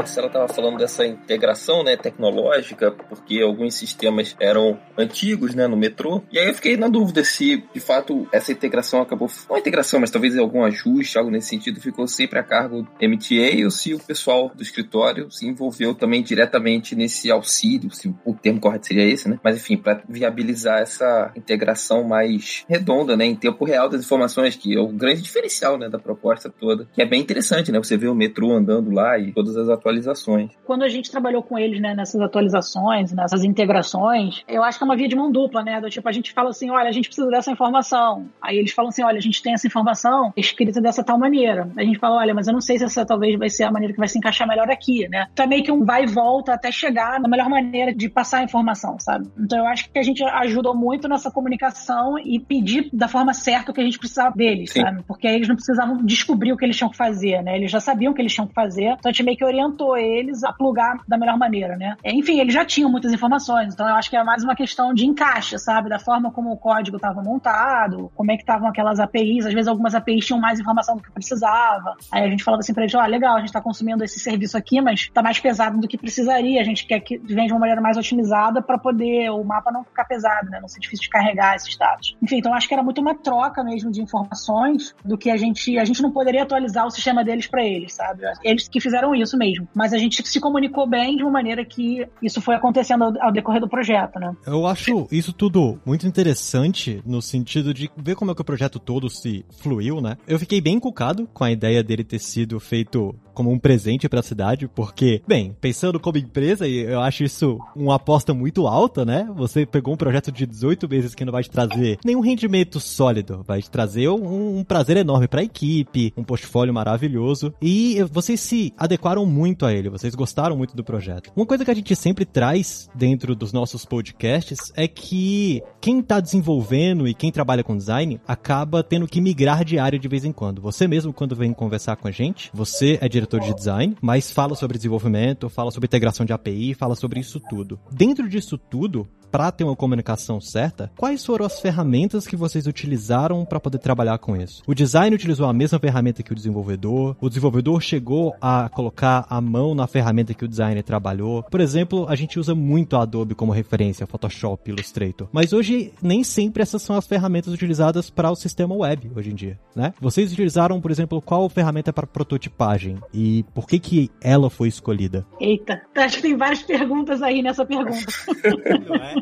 Marcela estava falando dessa integração né, tecnológica, porque alguns sistemas eram antigos né, no metrô. E aí eu fiquei na dúvida se, de fato, essa integração acabou. Não integração, mas talvez algum ajuste, algo nesse sentido, ficou sempre a cargo do MTA ou se o pessoal do escritório se envolveu também diretamente nesse auxílio, se o termo correto seria esse, né? Mas enfim, para viabilizar essa integração mais redonda, né, em tempo real das informações, que é o grande diferencial né, da proposta toda, que é bem interessante, né? Você vê o metrô andando lá e todas as atualizações atualizações. Quando a gente trabalhou com eles, né, nessas atualizações, nessas integrações, eu acho que é uma via de mão dupla, né? Do tipo, a gente fala assim, olha, a gente precisa dessa informação. Aí eles falam assim, olha, a gente tem essa informação escrita dessa tal maneira. A gente fala, olha, mas eu não sei se essa talvez vai ser a maneira que vai se encaixar melhor aqui, né? Então é meio que um vai e volta até chegar na melhor maneira de passar a informação, sabe? Então eu acho que a gente ajudou muito nessa comunicação e pedir da forma certa o que a gente precisava deles, Sim. sabe? Porque aí eles não precisavam descobrir o que eles tinham que fazer, né? Eles já sabiam o que eles tinham que fazer. Então a gente meio que orientou orientou eles a plugar da melhor maneira, né? Enfim, eles já tinham muitas informações, então eu acho que é mais uma questão de encaixe, sabe? Da forma como o código estava montado, como é que estavam aquelas APIs, às vezes algumas APIs tinham mais informação do que precisava. Aí a gente falava assim pra eles, ó, oh, legal, a gente tá consumindo esse serviço aqui, mas tá mais pesado do que precisaria, a gente quer que venha de uma maneira mais otimizada para poder o mapa não ficar pesado, né? Não ser difícil de carregar esses dados. Enfim, então acho que era muito uma troca mesmo de informações do que a gente, a gente não poderia atualizar o sistema deles para eles, sabe? Eles que fizeram isso mesmo mas a gente se comunicou bem de uma maneira que isso foi acontecendo ao, ao decorrer do projeto, né? Eu acho isso tudo muito interessante no sentido de ver como é que o projeto todo se fluiu, né? Eu fiquei bem encucado com a ideia dele ter sido feito como um presente para a cidade, porque, bem, pensando como empresa, eu acho isso uma aposta muito alta, né? Você pegou um projeto de 18 meses que não vai te trazer nenhum rendimento sólido, vai te trazer um, um prazer enorme para a equipe, um portfólio maravilhoso, e vocês se adequaram muito a ele, vocês gostaram muito do projeto. Uma coisa que a gente sempre traz dentro dos nossos podcasts é que quem está desenvolvendo e quem trabalha com design acaba tendo que migrar de área de vez em quando. Você mesmo, quando vem conversar com a gente, você é diretor de design, mas fala sobre desenvolvimento, fala sobre integração de API, fala sobre isso tudo. Dentro disso tudo, para ter uma comunicação certa, quais foram as ferramentas que vocês utilizaram para poder trabalhar com isso? O design utilizou a mesma ferramenta que o desenvolvedor, o desenvolvedor chegou a colocar a mão na ferramenta que o designer trabalhou. Por exemplo, a gente usa muito a Adobe como referência, Photoshop, Illustrator, mas hoje nem sempre essas são as ferramentas utilizadas para o sistema web hoje em dia, né? Vocês utilizaram, por exemplo, qual ferramenta para prototipagem e por que que ela foi escolhida? Eita, acho que tem várias perguntas aí nessa pergunta. Não é?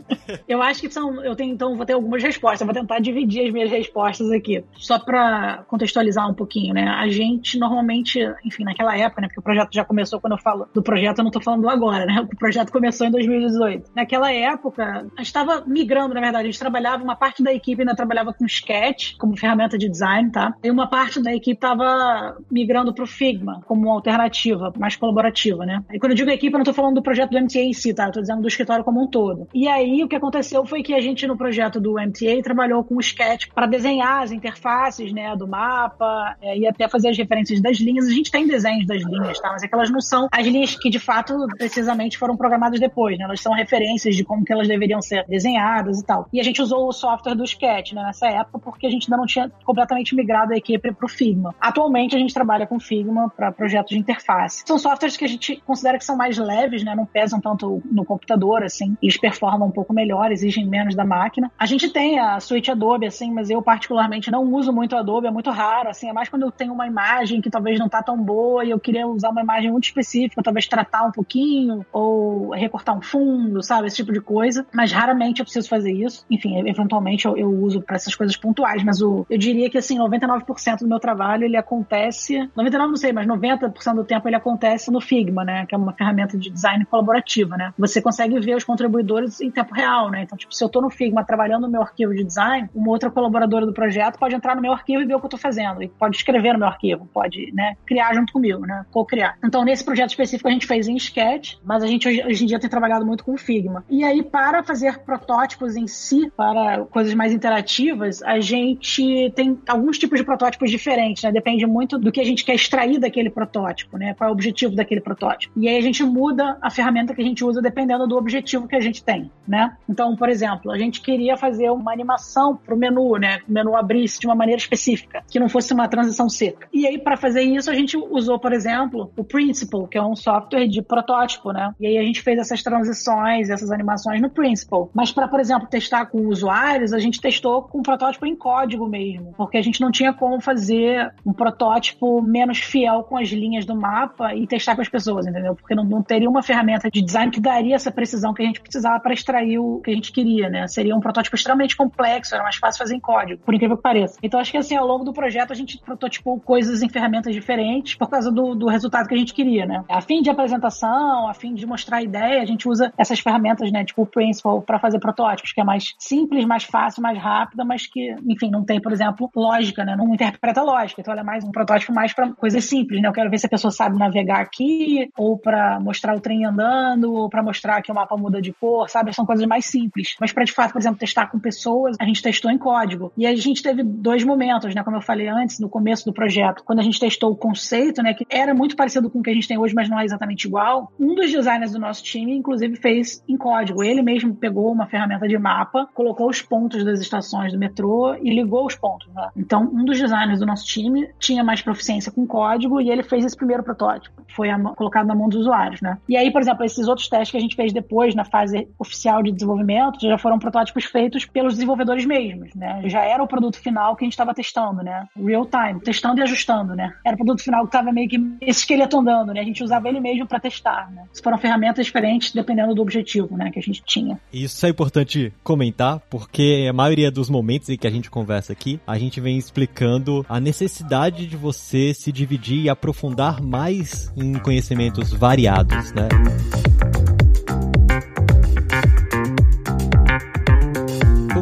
eu acho que são. Eu tenho, então, vou ter algumas respostas. vou tentar dividir as minhas respostas aqui. Só para contextualizar um pouquinho, né? A gente normalmente, enfim, naquela época, né? Porque o projeto já começou quando eu falo do projeto, eu não tô falando agora, né? O projeto começou em 2018. Naquela época, a gente estava migrando, na verdade. A gente trabalhava, uma parte da equipe ainda trabalhava com Sketch como ferramenta de design, tá? E uma parte da equipe estava migrando para o Figma como uma alternativa mais colaborativa, né? E quando eu digo equipe, eu não tô falando do projeto do MTA em si, tá? Eu tô dizendo do escritório como um todo. E aí, o que aconteceu foi que a gente no projeto do MTA trabalhou com o Sketch para desenhar as interfaces, né, do mapa é, e até fazer as referências das linhas. A gente tem desenhos das linhas, tá? Mas é que elas não são as linhas que de fato precisamente foram programadas depois, né? Elas são referências de como que elas deveriam ser desenhadas e tal. E a gente usou o software do Sketch né, nessa época porque a gente ainda não tinha completamente migrado a equipe para o Figma. Atualmente a gente trabalha com Figma para projetos de interface. São softwares que a gente considera que são mais leves, né? Não pesam tanto no computador, assim. Eles performam um pouco melhor, exigem menos da máquina. A gente tem a suíte Adobe, assim, mas eu particularmente não uso muito Adobe, é muito raro, assim. É mais quando eu tenho uma imagem que talvez não tá tão boa e eu queria usar uma imagem muito específica, talvez tratar um pouquinho ou recortar um fundo, sabe? Esse tipo de coisa. Mas raramente eu preciso fazer isso. Enfim, eventualmente eu, eu uso para essas coisas pontuais, mas o, eu diria que, assim, 99% do meu trabalho ele acontece, 99 não sei, mas 90% do tempo ele acontece no Figma, né? Que é uma ferramenta de design colaborativa, né? Você consegue ver os contribuidores em tempo real, né? Então, tipo, se eu tô no Figma trabalhando no meu arquivo de design, uma outra colaboradora do projeto pode entrar no meu arquivo e ver o que eu tô fazendo. E pode escrever no meu arquivo, pode, né? Criar junto comigo, né? Co-criar. Então, nesse projeto específico a gente fez em Sketch, mas a gente hoje, hoje em dia tem trabalhado muito com Figma. E aí, para fazer protótipos em si, para coisas mais interativas, a gente tem alguns tipos de protótipos diferentes, né? Depende muito do que a gente quer extrair daquele protótipo, né? Qual é o objetivo daquele protótipo. E aí a gente muda a ferramenta que a gente usa dependendo do objetivo que a gente tem, né? Então, por exemplo, a gente queria fazer uma animação para o menu, né? O menu abrisse de uma maneira específica, que não fosse uma transição seca. E aí, para fazer isso, a gente usou, por exemplo, o Principle, que é um software de protótipo, né? E aí a gente fez essas transições, essas animações no Principle. Mas para, por exemplo, testar com usuários, a gente testou com um protótipo em código mesmo, porque a gente não tinha como fazer um protótipo menos fiel com as linhas do mapa e testar com as pessoas, entendeu? Porque não, não teria uma ferramenta de design que daria essa precisão que a gente precisava para extrair o que a gente queria, né? Seria um protótipo extremamente complexo, era mais fácil fazer em código, por incrível que pareça. Então acho que assim, ao longo do projeto a gente prototipou coisas em ferramentas diferentes por causa do, do resultado que a gente queria, né? A fim de apresentação, a fim de mostrar a ideia, a gente usa essas ferramentas, né? Tipo o Principal para fazer protótipos, que é mais simples, mais fácil, mais rápida, mas que, enfim, não tem, por exemplo, lógica, né? Não interpreta lógica. Então ela é mais um protótipo mais para coisas simples, né? Eu quero ver se a pessoa sabe navegar aqui, ou para mostrar o trem andando, ou para mostrar que o mapa muda de cor, sabe? São coisas mais simples. Mas para de fato, por exemplo, testar com pessoas, a gente testou em código. E a gente teve dois momentos, né? Como eu falei antes, no começo do projeto, quando a gente testou o conceito, né? Que era muito parecido com o que a gente tem hoje, mas não é exatamente igual. Um dos designers do nosso time, inclusive, fez em código. Ele mesmo pegou uma ferramenta de mapa, colocou os pontos das estações do metrô e ligou os pontos. Né? Então, um dos designers do nosso time tinha mais proficiência com código e ele fez esse primeiro protótipo. Foi colocado na mão dos usuários, né? E aí, por exemplo, esses outros testes que a gente fez depois, na fase oficial de desenvolvimento, já foram protótipos feitos pelos desenvolvedores mesmos, né? Já era o produto final que a gente estava testando, né? Real time, testando e ajustando, né? Era o produto final que estava meio que esse esqueleto andando, né? A gente usava ele mesmo para testar, né? Foram ferramentas diferentes dependendo do objetivo, né? Que a gente tinha. Isso é importante comentar, porque a maioria dos momentos em que a gente conversa aqui, a gente vem explicando a necessidade de você se dividir e aprofundar mais em conhecimentos variados, né?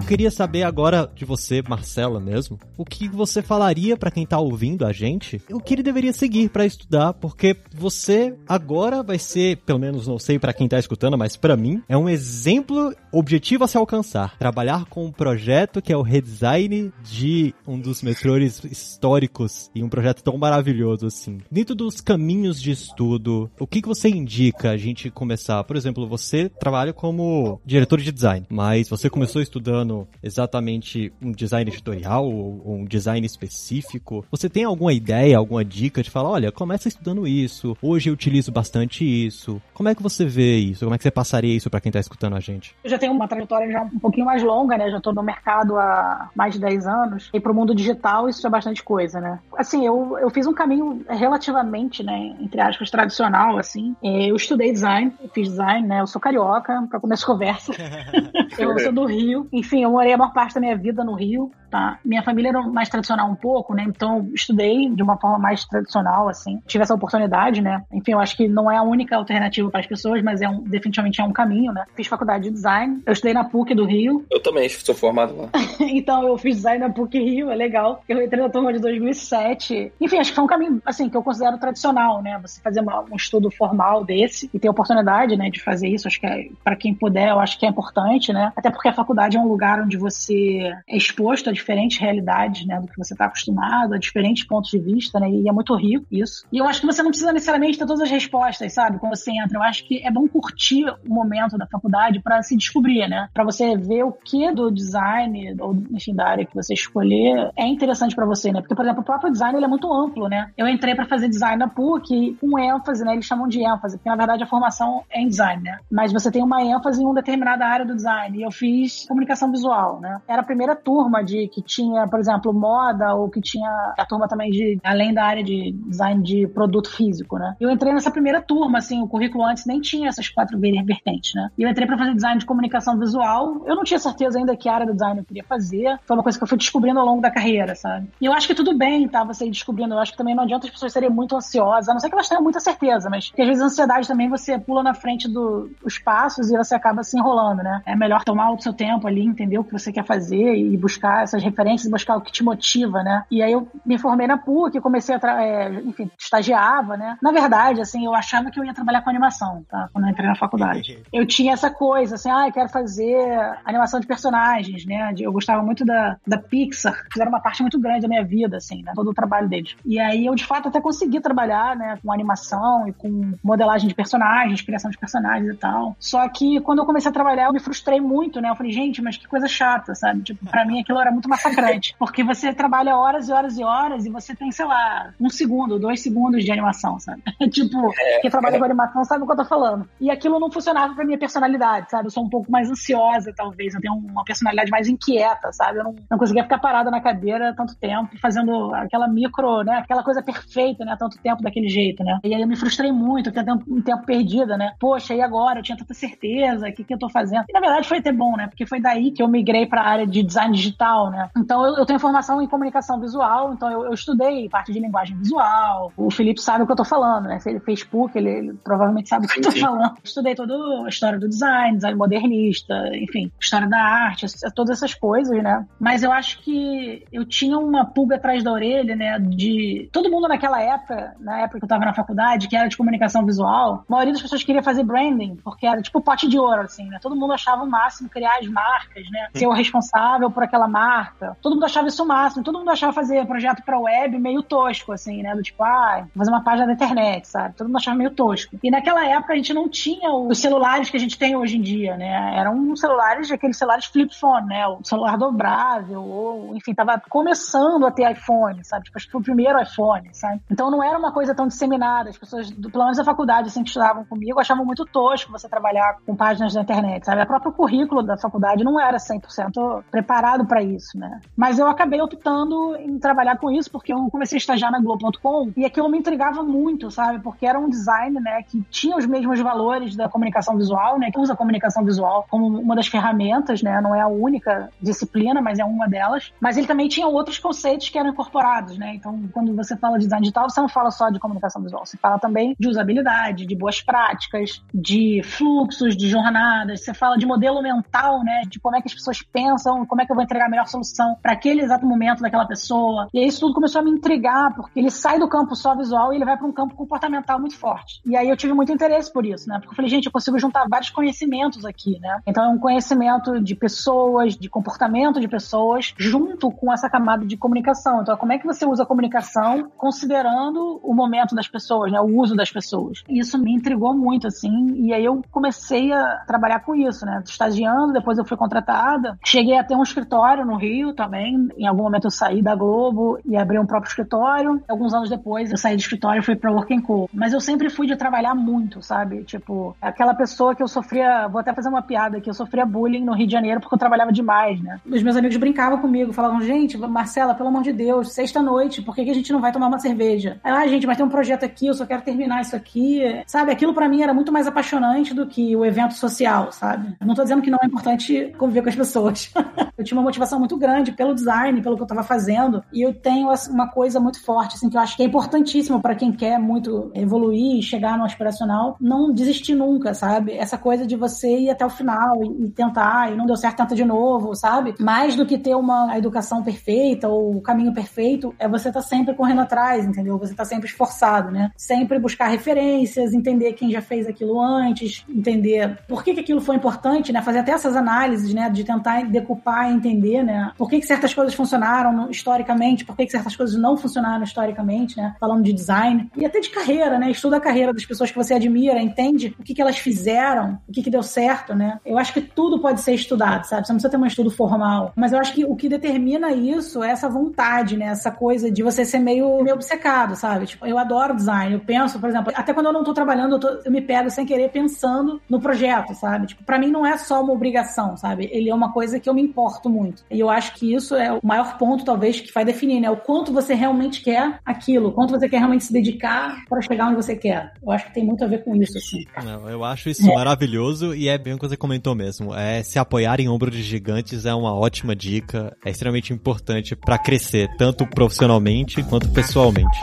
Queria saber agora de você, Marcela mesmo, o que você falaria para quem tá ouvindo a gente, o que ele deveria seguir para estudar, porque você agora vai ser, pelo menos não sei para quem tá escutando, mas para mim é um exemplo objetivo a se alcançar. Trabalhar com um projeto que é o redesign de um dos metrôs históricos e um projeto tão maravilhoso assim. Dentro dos caminhos de estudo, o que, que você indica a gente começar? Por exemplo, você trabalha como diretor de design, mas você começou estudando exatamente um design editorial ou um design específico, você tem alguma ideia, alguma dica de falar, olha, começa estudando isso, hoje eu utilizo bastante isso. Como é que você vê isso? Como é que você passaria isso para quem tá escutando a gente? Eu já tenho uma trajetória já um pouquinho mais longa, né? Já tô no mercado há mais de 10 anos. E pro mundo digital isso é bastante coisa, né? Assim, eu, eu fiz um caminho relativamente, né, entre aspas, tradicional, assim. Eu estudei design, fiz design, né? Eu sou carioca, para começar a conversa. eu sou do Rio. Enfim, eu morei a maior parte da minha vida no Rio. Tá? Minha família era mais tradicional um pouco, né? Então estudei de uma forma mais tradicional, assim. Tive essa oportunidade, né? Enfim, eu acho que não é a única alternativa para as pessoas, mas é um, definitivamente é um caminho, né? Fiz faculdade de design. Eu estudei na PUC do Rio. Eu também sou formado lá. então eu fiz design na PUC Rio, é legal. Eu entrei na turma de 2007. Enfim, acho que foi um caminho, assim, que eu considero tradicional, né? Você fazer uma, um estudo formal desse e ter oportunidade, né, de fazer isso. Acho que é, para quem puder, eu acho que é importante, né? Até porque a faculdade é um lugar onde você é exposto a diferentes realidades, né, do que você está acostumado, a diferentes pontos de vista, né? E é muito rico isso. E eu acho que você não precisa necessariamente ter todas as respostas, sabe? Quando você entra, eu acho que é bom curtir o momento da faculdade para se descobrir, né? Para você ver o que do design ou enfim da área que você escolher é interessante para você, né? Porque por exemplo, o próprio design ele é muito amplo, né? Eu entrei para fazer design na PUC com ênfase, né? Eles chamam de ênfase, porque na verdade a formação é em design, né? Mas você tem uma ênfase em uma determinada área do design. E eu fiz comunicação visual, né? Era a primeira turma de que tinha, por exemplo, moda ou que tinha a turma também de além da área de design de produto físico, né? Eu entrei nessa primeira turma, assim, o currículo antes nem tinha essas quatro vertentes, né? E eu entrei para fazer design de comunicação visual. Eu não tinha certeza ainda que área do design eu queria fazer. Foi uma coisa que eu fui descobrindo ao longo da carreira, sabe? E eu acho que tudo bem, tá? Você ir descobrindo. Eu acho que também não adianta as pessoas serem muito ansiosas, a não ser que elas tenham muita certeza, mas que às vezes a ansiedade também você pula na frente dos do, passos e você acaba se enrolando, né? É melhor tomar o seu tempo ali, entender o que você quer fazer e buscar essas referências, buscar o que te motiva, né? E aí eu me formei na PUC, comecei a, é, enfim, estagiava, né? Na verdade, assim, eu achava que eu ia trabalhar com animação, tá? Quando eu entrei na faculdade. Eu tinha essa coisa, assim, ah, eu quero fazer animação de personagens, né? Eu gostava muito da, da Pixar, fizeram uma parte muito grande da minha vida, assim, né? Todo o trabalho deles. E aí eu, de fato, até consegui trabalhar, né? Com animação e com modelagem de personagens, criação de personagens e tal. Só que quando eu comecei a trabalhar, eu me frustrei muito, né? Eu falei, gente, mas que coisa chata, sabe? Tipo, pra mim aquilo era muito massacrante. Porque você trabalha horas e horas e horas e você tem, sei lá, um segundo, dois segundos de animação, sabe? tipo, é, quem trabalha é. com animação sabe o que eu tô falando. E aquilo não funcionava pra minha personalidade, sabe? Eu sou um pouco mais ansiosa, talvez. Eu tenho uma personalidade mais inquieta, sabe? Eu não, não conseguia ficar parada na cadeira tanto tempo, fazendo aquela micro, né? Aquela coisa perfeita, né? Tanto tempo daquele jeito, né? E aí eu me frustrei muito, fiquei um tempo perdida, né? Poxa, e agora? Eu tinha tanta certeza, o que, que eu tô fazendo? E na verdade foi até bom, né? Porque foi daí que eu migrei pra área de design digital, né? Então eu, eu tenho formação em comunicação visual, então eu, eu, estudei parte de linguagem visual. O Felipe sabe o que eu tô falando, né? Se ele fez PUC, ele, ele provavelmente sabe o que eu tô falando. Estudei toda a história do design, design modernista, enfim, história da arte, todas essas coisas, né? Mas eu acho que eu tinha uma pulga atrás da orelha, né? De todo mundo naquela época, na época que eu tava na faculdade, que era de comunicação visual, a maioria das pessoas queria fazer branding, porque era tipo pote de ouro, assim, né? Todo mundo achava o máximo criar as marcas, né? Ser o responsável por aquela marca. Todo mundo achava isso o máximo. Todo mundo achava fazer projeto pra web meio tosco, assim, né? Do tipo, ah, fazer uma página da internet, sabe? Todo mundo achava meio tosco. E naquela época a gente não tinha os celulares que a gente tem hoje em dia, né? Eram celulares, aqueles celulares flip phone, né? O celular dobrável, ou, enfim, tava começando a ter iPhone, sabe? Tipo, acho que foi o primeiro iPhone, sabe? Então não era uma coisa tão disseminada. As pessoas, pelo menos da faculdade, assim, que estudavam comigo, achavam muito tosco você trabalhar com páginas da internet, sabe? A próprio currículo da faculdade não era 100% preparado para isso, né? Mas eu acabei optando em trabalhar com isso porque eu comecei a estagiar na Globo.com e aquilo me intrigava muito, sabe? Porque era um design, né, que tinha os mesmos valores da comunicação visual, né, que usa a comunicação visual como uma das ferramentas, né? Não é a única disciplina, mas é uma delas. Mas ele também tinha outros conceitos que eram incorporados, né? Então, quando você fala de design digital, você não fala só de comunicação visual, você fala também de usabilidade, de boas práticas, de fluxos, de jornadas, você fala de modelo mental, né? De como é que as pessoas pensam, como é que eu vou entregar a melhor solução para aquele exato momento daquela pessoa. E aí isso tudo começou a me intrigar, porque ele sai do campo só visual e ele vai para um campo comportamental muito forte. E aí eu tive muito interesse por isso, né? Porque eu falei, gente, eu consigo juntar vários conhecimentos aqui, né? Então é um conhecimento de pessoas, de comportamento de pessoas, junto com essa camada de comunicação. Então, como é que você usa a comunicação considerando o momento das pessoas, né? O uso das pessoas. Isso me intrigou muito, assim, e aí eu comecei a trabalhar com isso, né? Estagiando, depois eu fui contratada. Cheguei a ter um escritório no Rio também. Em algum momento eu saí da Globo e abri um próprio escritório. Alguns anos depois eu saí do escritório e fui pra Working Co. Mas eu sempre fui de trabalhar muito, sabe? Tipo, aquela pessoa que eu sofria, vou até fazer uma piada aqui, eu sofria bullying no Rio de Janeiro porque eu trabalhava demais, né? Os meus amigos brincavam comigo, falavam, gente, Marcela, pelo amor de Deus, sexta-noite, por que, que a gente não vai tomar uma cerveja? ah, gente, mas tem um projeto aqui, eu só quero terminar isso aqui. Sabe, aquilo para mim era muito mais apaixonante do que o evento social, sabe? não tô dizendo que não é importante conviver com as pessoas. eu tinha uma motivação muito grande pelo design, pelo que eu estava fazendo. E eu tenho assim, uma coisa muito forte, assim, que eu acho que é importantíssimo para quem quer muito evoluir, chegar no aspiracional, não desistir nunca, sabe? Essa coisa de você ir até o final e, e tentar, e não deu certo, tenta de novo, sabe? Mais do que ter uma educação perfeita ou o caminho perfeito, é você estar tá sempre correndo atrás, entendeu? Você tá sempre esforçado, né? Sempre buscar referências, entender quem já fez aquilo antes, entender por que, que aquilo foi importante, né? Fazer até essas análises, né? De tentar decupar e entender, né? Por que, que certas coisas funcionaram historicamente, por que, que certas coisas não funcionaram historicamente, né? Falando de design. E até de carreira, né? Estuda a carreira das pessoas que você admira, entende o que, que elas fizeram, o que, que deu certo, né? Eu acho que tudo pode ser estudado, sabe? Você não precisa ter um estudo formal. Mas eu acho que o que determina isso é essa vontade, né? Essa coisa de você ser meio, meio obcecado, sabe? Tipo, eu adoro design. Eu penso, por exemplo, até quando eu não tô trabalhando, eu, tô, eu me pego sem querer pensando no projeto, sabe? Tipo, pra mim não é só uma obrigação, sabe? Ele é uma coisa que eu me importo muito. E eu acho que isso é o maior ponto, talvez, que vai definir, né? O quanto você realmente quer aquilo, o quanto você quer realmente se dedicar para chegar onde você quer. Eu acho que tem muito a ver com isso, assim. Não, eu acho isso é. maravilhoso e é bem o que você comentou mesmo. É se apoiar em ombro de gigantes é uma ótima dica, é extremamente importante para crescer, tanto profissionalmente quanto pessoalmente.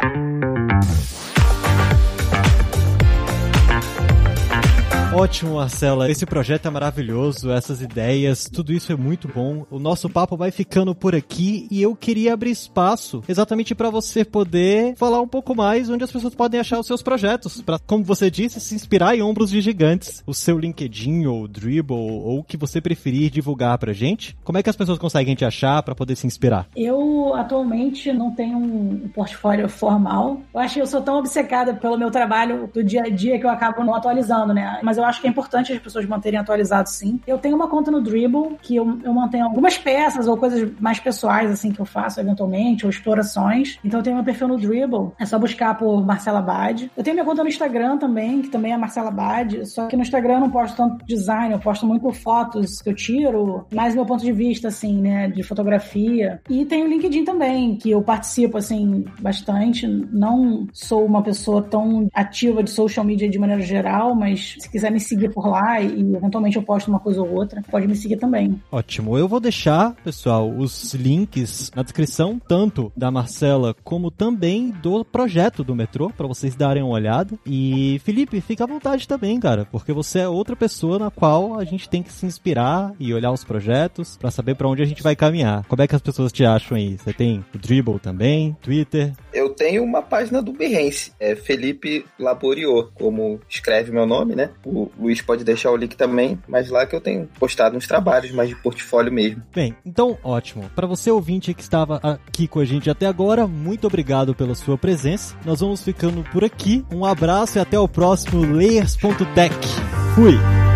Ótimo, Marcela. Esse projeto é maravilhoso, essas ideias, tudo isso é muito bom. O nosso papo vai ficando por aqui e eu queria abrir espaço exatamente para você poder falar um pouco mais onde as pessoas podem achar os seus projetos, para como você disse, se inspirar em ombros de gigantes. O seu LinkedIn ou Dribble ou o que você preferir divulgar pra gente. Como é que as pessoas conseguem te achar para poder se inspirar? Eu atualmente não tenho um portfólio formal. Eu acho que eu sou tão obcecada pelo meu trabalho do dia a dia que eu acabo não atualizando, né? Mas eu acho que é importante as pessoas manterem atualizados, sim. Eu tenho uma conta no Dribble, que eu, eu mantenho algumas peças ou coisas mais pessoais, assim, que eu faço eventualmente, ou explorações. Então eu tenho meu perfil no Dribble, é só buscar por Marcela Bad. Eu tenho minha conta no Instagram também, que também é Marcela Bad, só que no Instagram eu não posto tanto design, eu posto muito fotos que eu tiro, mais meu ponto de vista, assim, né, de fotografia. E tem o LinkedIn também, que eu participo, assim, bastante. Não sou uma pessoa tão ativa de social media de maneira geral, mas se quiser me seguir por lá e eventualmente eu posto uma coisa ou outra, pode me seguir também. Ótimo. Eu vou deixar, pessoal, os links na descrição, tanto da Marcela como também do projeto do metrô, para vocês darem uma olhada. E Felipe, fica à vontade também, cara, porque você é outra pessoa na qual a gente tem que se inspirar e olhar os projetos para saber para onde a gente vai caminhar. Como é que as pessoas te acham aí? Você tem o Dribble também, Twitter? Eu tenho uma página do Behance, é Felipe Laboriou, como escreve meu nome, né? O Luiz pode deixar o link também, mas lá que eu tenho postado uns trabalhos mais de portfólio mesmo. Bem, então ótimo. Para você ouvinte que estava aqui com a gente até agora, muito obrigado pela sua presença. Nós vamos ficando por aqui. Um abraço e até o próximo Layers.tech. Fui!